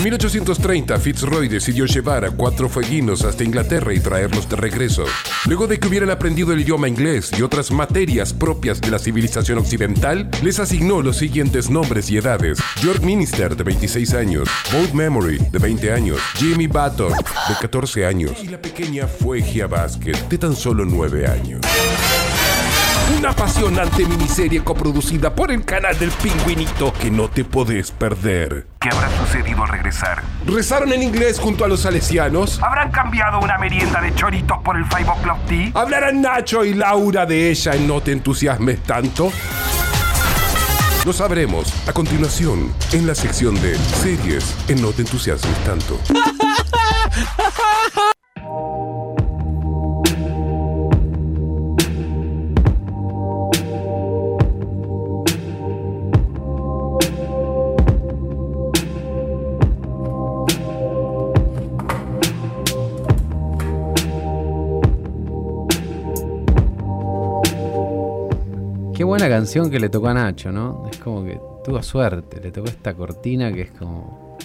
En 1830, Fitzroy decidió llevar a cuatro fueguinos hasta Inglaterra y traerlos de regreso. Luego de que hubieran aprendido el idioma inglés y otras materias propias de la civilización occidental, les asignó los siguientes nombres y edades. George Minister, de 26 años, Bold Memory, de 20 años, Jimmy Button, de 14 años, y la pequeña Fuegia Basket, de tan solo 9 años. Una apasionante miniserie coproducida por el canal del pingüinito que no te podés perder. ¿Qué habrá sucedido al regresar? ¿Rezaron en inglés junto a los salesianos? ¿Habrán cambiado una merienda de choritos por el Five O'Clock Tea? ¿Hablarán Nacho y Laura de ella en No te entusiasmes tanto? Lo sabremos a continuación en la sección de series en No te entusiasmes tanto. Qué buena canción que le tocó a Nacho, ¿no? Es como que tuvo suerte, le tocó esta cortina que es como...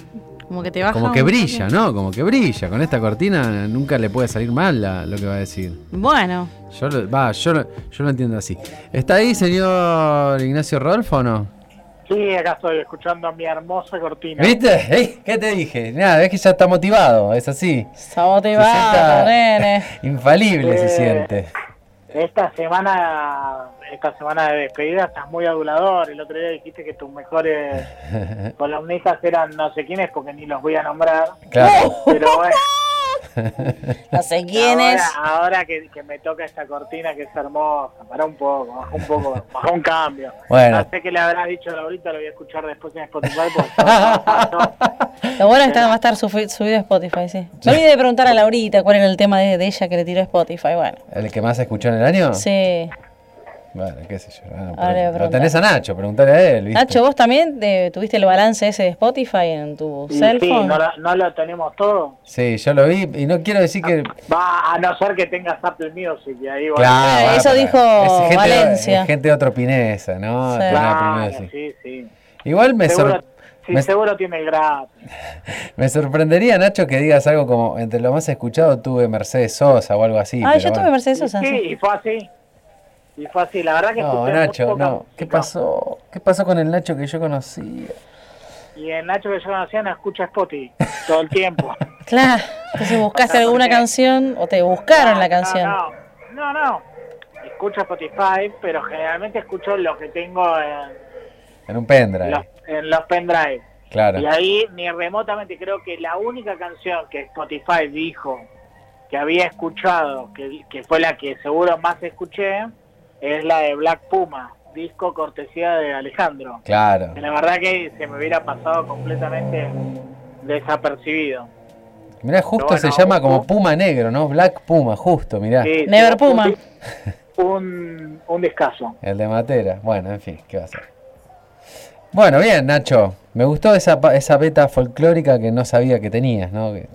Como que te baja. Como que brilla. ¿no? Como que brilla. Con esta cortina nunca le puede salir mal la- lo que va a decir. Bueno, Yo lo, va, yo lo, yo lo entiendo así. ¿Está ahí, señor Ignacio Rodolfo o no? Sí, acá estoy escuchando mi hermosa cortina. ¿Viste? ¿Eh? ¿Qué te dije? Nada, es que ya está motivado, es así. está motivado, Se nene. Infalible se Eh, siente. Esta semana, esta semana de despedida estás muy adulador. El otro día dijiste que tus mejores columnistas eran no sé quiénes porque ni los voy a nombrar. Claro. Pero bueno, No sé quién es. ahora, ahora que, que me toca esta cortina que es hermosa, para un poco, baja un poco, baja un cambio. Bueno. No sé qué le habrás dicho ahorita, lo voy a escuchar después en Spotify. Lo bueno es que está- va a estar subido a Spotify, sí. Me olvidé de preguntar a Laurita cuál era el tema de, de ella que le tiró a Spotify. Bueno, ¿El que más escuchó en el año? sí. Bueno, qué sé yo. Bueno, Ahora pero- lo tenés a Nacho, preguntale a él, ¿viste? Nacho, ¿vos también eh, tuviste el balance ese de Spotify en tu Y cell sí, phone? no, lo- no lo tenemos todo. Sí, yo lo vi y no quiero decir que... Va a no ser que tengas Apple Music y ahí. Claro, Eh, eso dijo es gente, Valencia. es gente de otro Pinesa, ¿no? Sí. Claro, Apple Music. sí, sí. Igual me, Seguro, sor- sí, me, seguro tiene el gratis. me sorprendería, Nacho, que digas algo como entre lo más escuchado tuve Mercedes Sosa o algo así. Ah, pero yo tuve. Mercedes Sosa. Sí, sí. y fue así. Y fue así. La verdad que No, Nacho, no. ¿Qué pasó? ¿Qué pasó con el Nacho que yo conocía? Y el Nacho que yo conocía no escucha Spotify todo el tiempo. Claro. Entonces buscaste alguna canción o te buscaron la canción. No, no, no. no. Escucho Spotify, pero generalmente escucho lo que tengo en En un pendrive. los, en los pendrive. Claro. Y ahí ni remotamente creo que la única canción que Spotify dijo que había escuchado, que, que fue la que seguro más escuché, es la de Black Puma, disco cortesía de Alejandro. Claro. Que la verdad que se me hubiera pasado completamente desapercibido. Mirá, justo se llama como Puma Negro, ¿no? Black Puma, justo, mirá. Sí, Never sí, Puma. Un, un descaso. El de Matera. Bueno, en fin, ¿qué va a ser? Bueno, bien, Nacho. Me gustó esa, pa- esa beta folclórica que no sabía que tenías, ¿no? Que-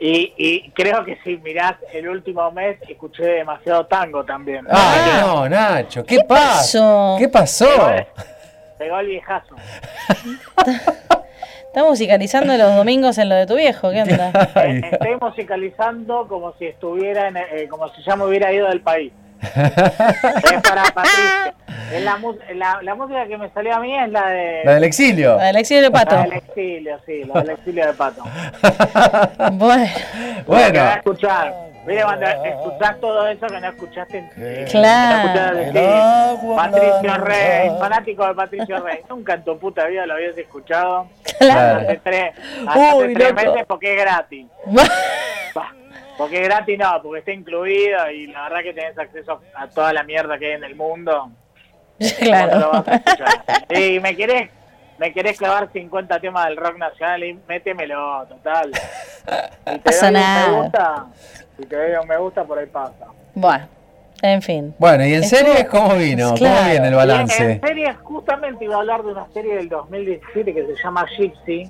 Y, y creo que si mirás el último mes, escuché demasiado tango también. ¡Ah, no, Nacho! ¿Qué, pasó? ¿Qué pasó? Pegó, pegó el viejazo. Estás musicalizando los domingos en lo de tu viejo, ¿qué onda? Estoy musicalizando como si estuviera, en, eh, como si ya me hubiera ido del país. es para Patricia. Es la, la, la música que me salió a mí es la de... La del exilio. La del exilio de la Pato. del exilio, sí, la del exilio de Pato. Bueno, Que Bueno, a escuchar. Mira, cuando escuchás todo eso que no escuchaste en, Claro. no escuchaste El decir, Patricio. Rey, fanático de Patricio Rey. Nunca en tu puta vida lo habías escuchado. claro. Hace tres, hace Uy, tres loco. meses porque es gratis. Porque gratis no, porque está incluido y la verdad que tenés acceso a toda la mierda que hay en el mundo. ¿Cómo no lo Claro. vas a escuchar? Y me querés, me querés clavar 50 temas del rock nacional y métemelo, total. Si te Pasa doy nada. me gusta, si te doy un me gusta, por ahí pasa. Bueno, en fin. bueno, ¿y en series cómo vino? ¿Cómo viene el balance? En serie, justamente iba a hablar de una serie del 2017 que se llama Gypsy.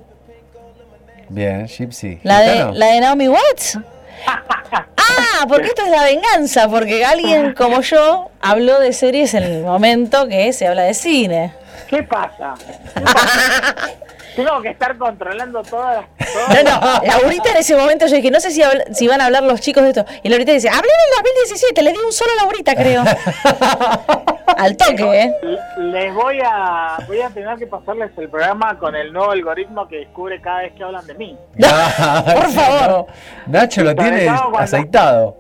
Bien, Gypsy. ¿La de, la de Naomi Watts? Ah, porque esto es la venganza, porque alguien como yo habló de series en el momento que se habla de cine. ¿Qué pasa? Tengo que estar controlando todas las. No, no, Laurita en ese momento yo dije, no sé si, habl- si van a hablar los chicos de esto. Y Laurita dice, hablé del 2017, le di un solo a Laurita, creo. Al toque, ¿eh? Les voy a voy a tener que pasarles el programa con el nuevo algoritmo que descubre cada vez que hablan de mí. Por favor. Nacho lo tiene aceitado.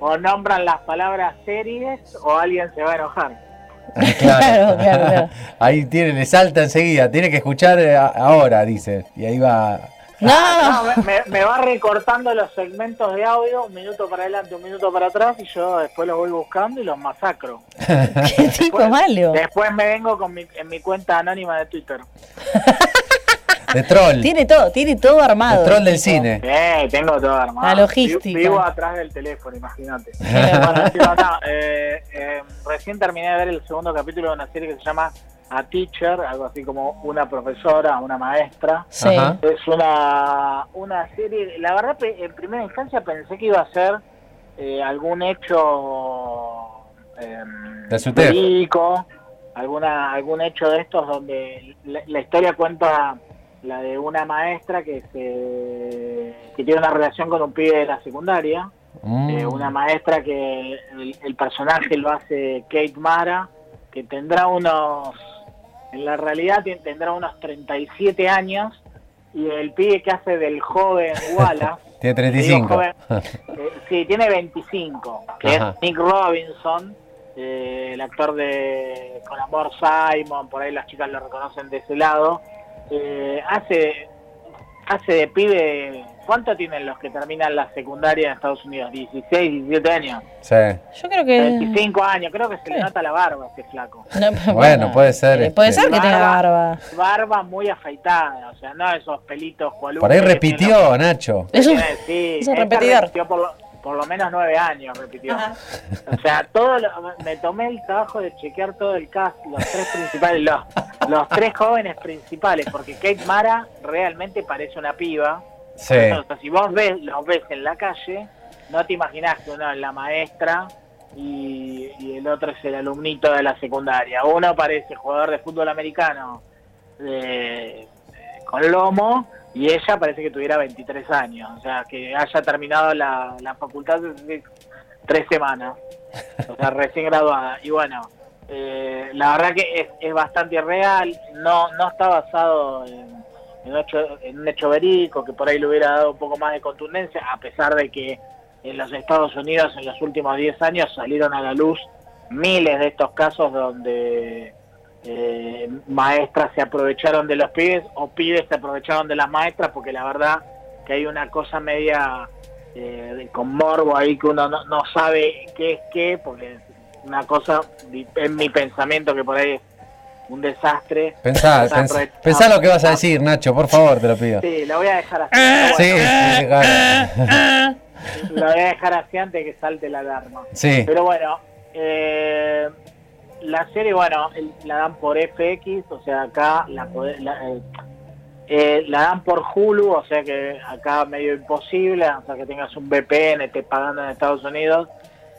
O nombran las palabras series o alguien se va a enojar. Claro, claro, claro. Ahí tiene, le salta enseguida. Tiene que escuchar eh, ahora, dice. Y ahí va. No, No, me, me- me va recortando los segmentos de audio, un minuto para adelante, un minuto para atrás, y yo después los voy buscando y los masacro. qué tipo malo. Después me vengo con mi, en mi cuenta anónima de Twitter. De troll. Tiene todo, tiene todo De armado. troll del cine. Eh, tengo todo armado. La logística. Vi- Vivo atrás del teléfono, imagínate. Bueno, sí, no, no, eh, eh, recién terminé de ver el segundo capítulo de una serie que se llama A Teacher, algo así como una profesora, una maestra. Sí. Ajá. Es una, una serie, la verdad en primera instancia pensé que iba a ser eh, algún hecho De verídico, alguna, algún hecho de estos donde la, la historia cuenta la de una maestra que se que tiene una relación con un pibe de la secundaria, Mm. eh, una maestra que el, el personaje lo hace Kate Mara, que tendrá unos, en la realidad tendrá unos 37 años, y el pibe que hace del joven Wallace, Tiene digo 35. joven, eh, sí, tiene 25, que Ajá. es Nick Robinson, eh, el actor de Con Amor Simon, por ahí las chicas lo reconocen de ese lado, eh, hace, hace de pibe, ¿cuánto tienen los que terminan la secundaria en Estados Unidos? 16, 17 años, Sí. Yo creo que. 25 años, creo que se le nota la barba a este flaco. No, Bueno, puede ser, eh, este, Puede ser que tenga barba. Barba muy afeitada, o sea, no esos pelitos cualudos Por ahí repitió, Nacho. Es un, tiene- sí, es un esta repetidor. repitió por, lo, por lo menos nueve años, repitió. O sea, todo lo- me tomé el trabajo de chequear todo el cast, los tres principales, los, los tres jóvenes principales, porque Kate Mara realmente parece una piba. Sí. Si vos ves, los ves en la calle, no te imaginás que uno es la maestra y, y el otro es el alumnito de la secundaria. Uno parece jugador de fútbol americano de- con lomo y ella parece que tuviera 23 años, o sea, que haya terminado la, la facultad hace tres semanas, o sea, recién graduada. Y bueno, eh, la verdad que es, es bastante real, no, no está basado en, en, hecho- en un hecho verídico que por ahí le hubiera dado un poco más de contundencia, a pesar de que en los Estados Unidos en los últimos 10 años salieron a la luz miles de estos casos donde eh, maestras se aprovecharon de los pibes o pibes se aprovecharon de las maestras porque la verdad que hay una cosa media eh, de- con morbo ahí que uno no, no sabe qué es qué porque es una cosa di- en mi pensamiento que por ahí es un desastre Pensá, pensá, lo que vas a decir, Nacho, por favor, te lo pido. sí lo voy a dejar así Sí, Bueno, sí, claro. lo voy a dejar así antes de que salte la alarma Sí. Pero bueno, eh, la serie, bueno, la dan por FX, o sea, acá la, la, eh, eh, la dan por Hulu, o sea que acá medio imposible, o sea que tengas un VPN, estés pagando en Estados Unidos,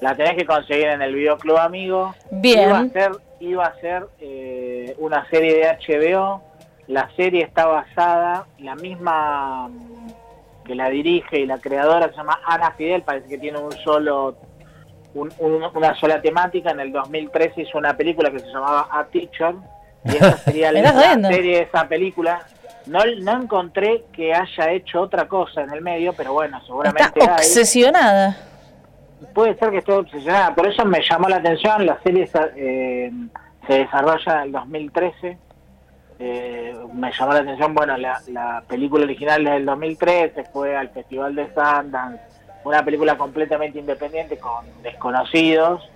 la tenés que conseguir en el videoclub amigo. Bien. Iba a ser, iba a ser eh, una serie de HBO, la serie está basada, la misma que la dirige y la creadora se llama Ana Fidel, parece que tiene un solo un- un- una sola temática. En el 2013 hizo una película que se llamaba A Teacher y esa sería la, serie de esa película. No, no encontré que haya hecho otra cosa en el medio, pero bueno, Está seguramente hay. obsesionada. Puede ser que esté obsesionada, por eso me llamó la atención. La serie eh, se desarrolla en el 2013. Eh, me llamó la atención, bueno, la, la película original es del 2013, fue al Festival de Sundance, una película completamente independiente con desconocidos.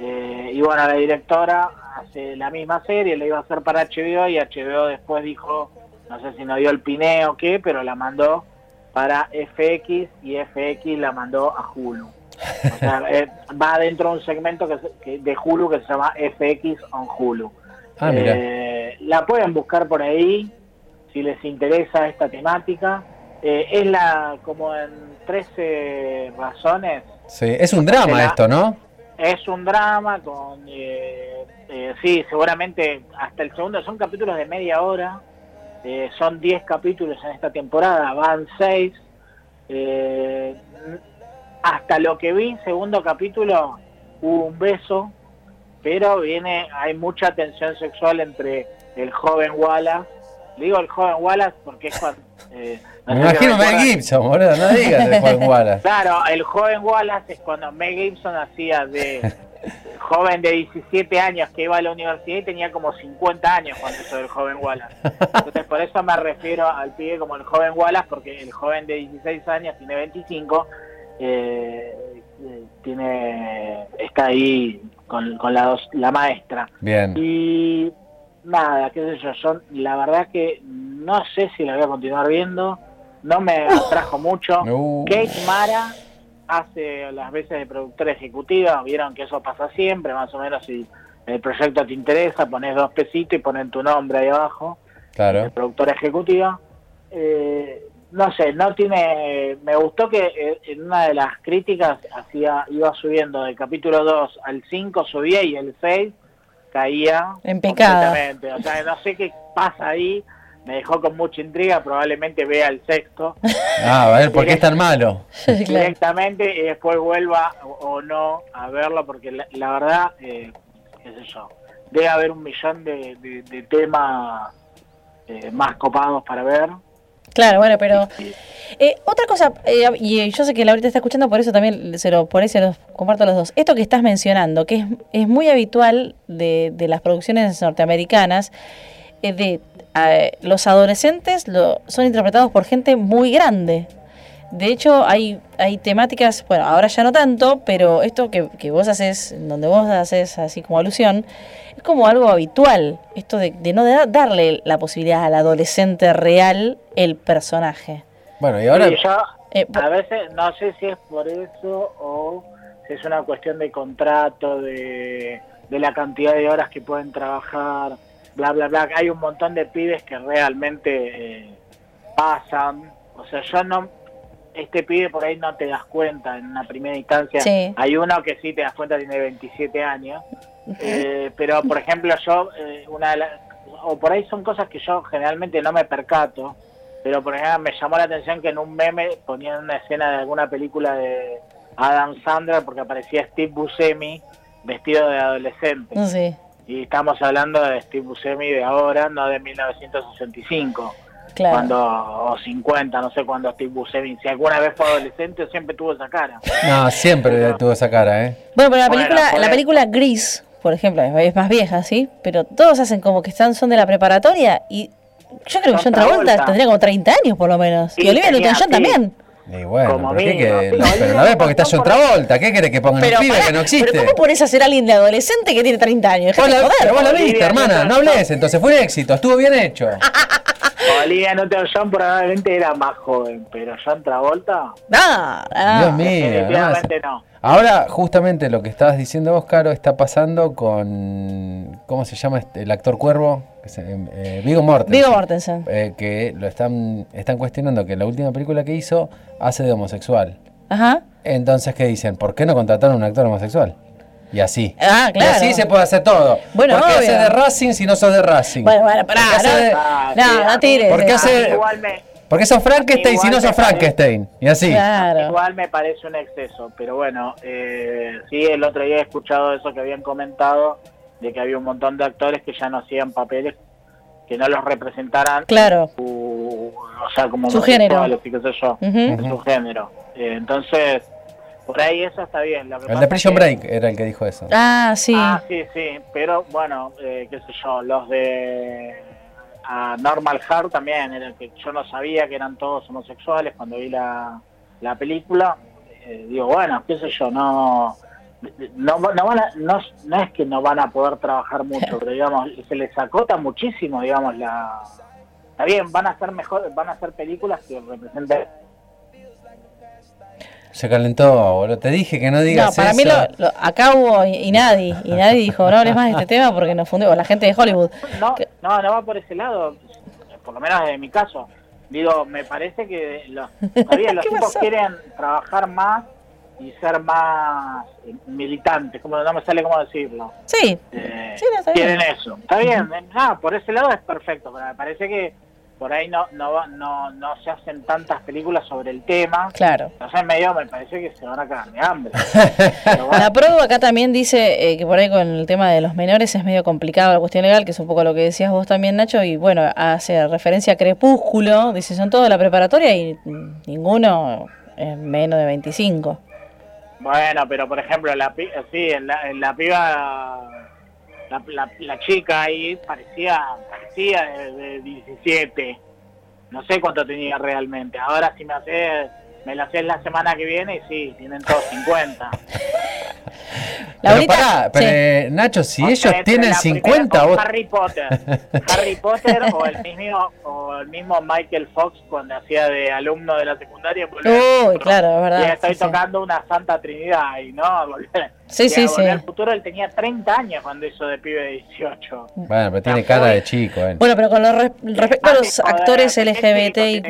Eh, y bueno, la directora hace la misma serie, la iba a hacer para HBO y HBO después dijo, no sé si no dio el pineo o qué, pero la mandó para FX y FX la mandó a Hulu. O sea, eh, va dentro de un segmento que, que- de Hulu que se llama FX on Hulu. Ah. Eh, la pueden buscar por ahí si les interesa esta temática. Eh, es la como en 13 razones. Sí, es un drama la- esto, ¿no? Es un drama con, eh, eh, sí, seguramente hasta el segundo son capítulos de media hora. Eh, son 10 capítulos en esta temporada, van 6. hasta lo que vi, segundo capítulo, hubo un beso, pero viene, hay mucha tensión sexual entre el joven Wallace. Digo el joven Wallace porque es cuando... eh, no Me imagino Mel Gibson, boludo, no digas de Juan Wallace. Claro, el joven Wallace es cuando Mel Gibson hacía de joven de 17 años que iba a la universidad y tenía como 50 años cuando hizo el joven Wallace. Entonces por eso me refiero al pibe como el joven Wallace, porque el joven de 16 años tiene 25, eh, eh, tiene está ahí con, con la, dos- la maestra. Bien. Y nada, qué sé yo, yo la verdad que no sé si la voy a continuar viendo, no me atrajo mucho. Kate Mara hace las veces de productora ejecutiva, vieron que eso pasa siempre, más o menos si el proyecto te interesa, pones dos pesitos y ponen tu nombre ahí abajo, Claro. productora ejecutiva. Eh, no sé, no tiene. Me gustó que eh, en una de las críticas hacía iba subiendo del capítulo 2 al 5, subía y el 6 caía. En picada. completamente. O sea, no sé qué pasa ahí. Me dejó con mucha intriga. Probablemente vea el sexto Ah, a ver, ¿por qué es tan malo? directamente y después vuelva o, o no a verlo, porque la, la verdad, eh, qué sé yo, debe haber un millón de, de- de temas eh, más copados para ver. Claro, bueno, pero eh, otra cosa, eh, y yo sé que Laurita está escuchando, por eso también se lo, por eso los comparto a los dos. Esto que estás mencionando, que es, es muy habitual de, de las producciones norteamericanas, eh, de eh, los adolescentes lo, son interpretados por gente muy grande. De hecho, hay, hay temáticas, bueno, ahora ya no tanto, pero esto que, que vos haces, donde vos haces así como alusión, es como algo habitual, esto de, de no da- darle la posibilidad al adolescente real el personaje. Bueno, y ahora. Sí, yo Eh, a veces no sé si es por eso o si es una cuestión de contrato, de, de la cantidad de horas que pueden trabajar, bla, bla, bla. Hay un montón de pibes que realmente eh, pasan. O sea, yo no... Este pibe por ahí no te das cuenta en una primera instancia. Sí. Hay uno que sí te das cuenta, tiene 27 años. Eh, pero, por ejemplo, yo, eh, una de las... O por ahí son cosas que yo generalmente no me percato. Pero, por ejemplo, me llamó la atención que en un meme ponían una escena de alguna película de Adam Sandler porque aparecía Steve Buscemi vestido de adolescente. Y estamos hablando de Steve Buscemi de ahora, no de 1965 claro. cuando o 50, no sé cuándo Steve Buscemi, si alguna vez fue adolescente siempre tuvo esa cara. No, siempre tuvo esa cara, ¿eh? Bueno, pero la Bueno, película, la película Gris, por ejemplo, es, más vieja, ¿sí? Pero todos hacen como que están, son de la preparatoria y yo creo que John Travolta Travolta. tendría como 30 años por lo menos. Sí, y Olivia tenía, Newton-John sí. también. Y bueno, Como pero, ¿qué mínimo, que- no, pero no ves porque está John Travolta. ¿Qué querés que pongan Pero, un pibe que no existe? pero ¿cómo pones a hacer a alguien de adolescente que tiene 30 años? Vos la, joder. pero vos la viste, hermana, no hables, entonces fue un éxito, estuvo bien hecho. Olivia Newton-John probablemente era más joven, pero John Travolta Ah, ah. Dios mío. definitivamente no. Ahora, justamente lo que estabas diciendo vos, Caro, está pasando con. ¿Cómo se llama este- el actor cuervo? Se- eh, Viggo Mortensen. Viggo Mortensen. Eh, que lo están, están cuestionando que la última película que hizo hace de homosexual. Ajá. Entonces, ¿qué dicen? ¿Por qué no contrataron a un actor homosexual? Y así. Ah, claro. Y así se puede hacer todo. Bueno, ¿Por qué haces de Racing si no sos de Racing? Bueno, bueno, pará, ¿Por qué haces no- de- Ah, No, sí, no tires. ¿Por qué eh. hace- Igual me, ¿Por qué sos Frankenstein si no parece- Frankenstein? Y así. Claro. igual me parece un exceso, pero bueno, eh, sí, el otro día he escuchado eso que habían comentado, de que había un montón de actores que ya no hacían papeles que no los representaran Claro. su- o sea, como Su género. qué sé yo, Ujú. en su género. Eh, entonces, por ahí eso está bien. Lo que El de Prison que- Break era el que dijo eso. Ah, sí. Ah, sí, sí, pero bueno, eh, qué sé yo, los de a Normal Heart también, era que yo no sabía que eran todos homosexuales cuando vi la, la película. Eh, digo, bueno, qué sé yo, no, no, no, van a- no, no es que no van a poder trabajar mucho, pero digamos, se les acota muchísimo, digamos, la... Está bien, van a hacer mejor, van a hacer películas que representen Se calentó, boludo. Te dije que no digas No, para eso. mí lo, lo- acá hubo y, y nadie, y nadie dijo, no hables más de este tema porque nos fundió, la gente de Hollywood. No, Que- no, no va por ese lado, por lo menos en mi caso. Digo, me parece que los, bien, los ¿Qué tipos pasó? quieren trabajar más y ser más militantes, como no me sale cómo decirlo. Sí, Eh, Sí, no, quieren eso. Está bien, no, por ese lado es perfecto, pero me parece que por ahí no, no, no, no se hacen tantas películas sobre el tema. Claro. Entonces medio me parece que se van a cagar de hambre. Bueno, La Produ acá también dice eh, que por ahí con el tema de los menores es medio complicado la cuestión legal, que es un poco lo que decías vos también, Nacho, y bueno, hace referencia a Crepúsculo, dice, son todos de la preparatoria y ninguno es menos de 25. bueno, pero por ejemplo, la, sí, en la, en la piba, la, la, chica ahí parecía, parecía de, de 17. No sé cuánto tenía realmente. Ahora si me haces, me la haces la semana que viene y sí, tienen todos 50. Pero Laurita, pará, pero, sí. eh, Nacho, si O sea, ellos entre tienen la primera 50, con vos... Harry Potter. Harry Potter o el mismo o el mismo Michael Fox cuando hacía de alumno de la secundaria. Uy, claro, es verdad. Y estoy sí, sí. tocando una santa trinidad y no, Volver- Sí, y sí, sí. al futuro él tenía 30 años cuando hizo de pibe de 18. Bueno, pero tiene cara de chico, eh. Bueno, pero con lo re- respecto a los actores LGBTIQ.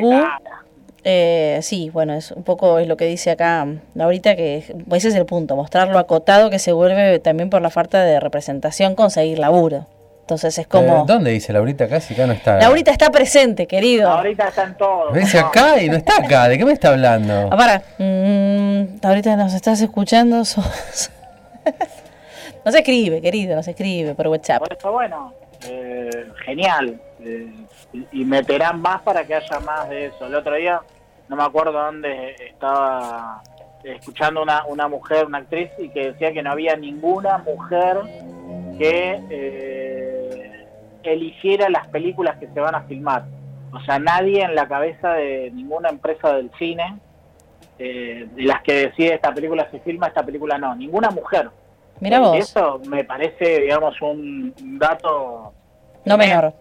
Eh, sí, bueno, es un poco es lo que dice acá Laurita, que ese es el punto, mostrarlo acotado que se vuelve también por la falta de representación conseguir laburo. Entonces es como... Eh, ¿Dónde dice Laurita? Casi acá no está. Laurita está presente, querido. Ahorita están todos. Dice ¿no? acá y no está acá. ¿De qué me está hablando? Ah, para. Mm, ahorita nos estás escuchando. sos- no se escribe, querido, no se escribe por WhatsApp. Por eso, bueno, eh, genial. Eh, y meterán más para que haya más de eso. El otro día, no me acuerdo dónde estaba escuchando una, una mujer, una actriz, y que decía que no había ninguna mujer que eh, eligiera las películas que se van a filmar. O sea, nadie en la cabeza de ninguna empresa del cine, eh, de las que decide esta película se filma, esta película no. Ninguna mujer. Mira Y vos, Eso me parece, digamos, un dato. No menor.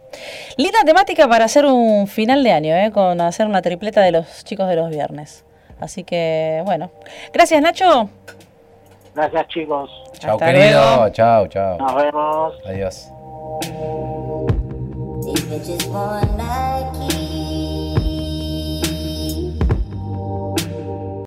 Linda temática para hacer un final de año, ¿eh? con hacer una tripleta de los chicos de los viernes. Así que, bueno. Gracias, Nacho. Gracias, chicos. Chao, querido. Chao, chao. Nos vemos. Adiós.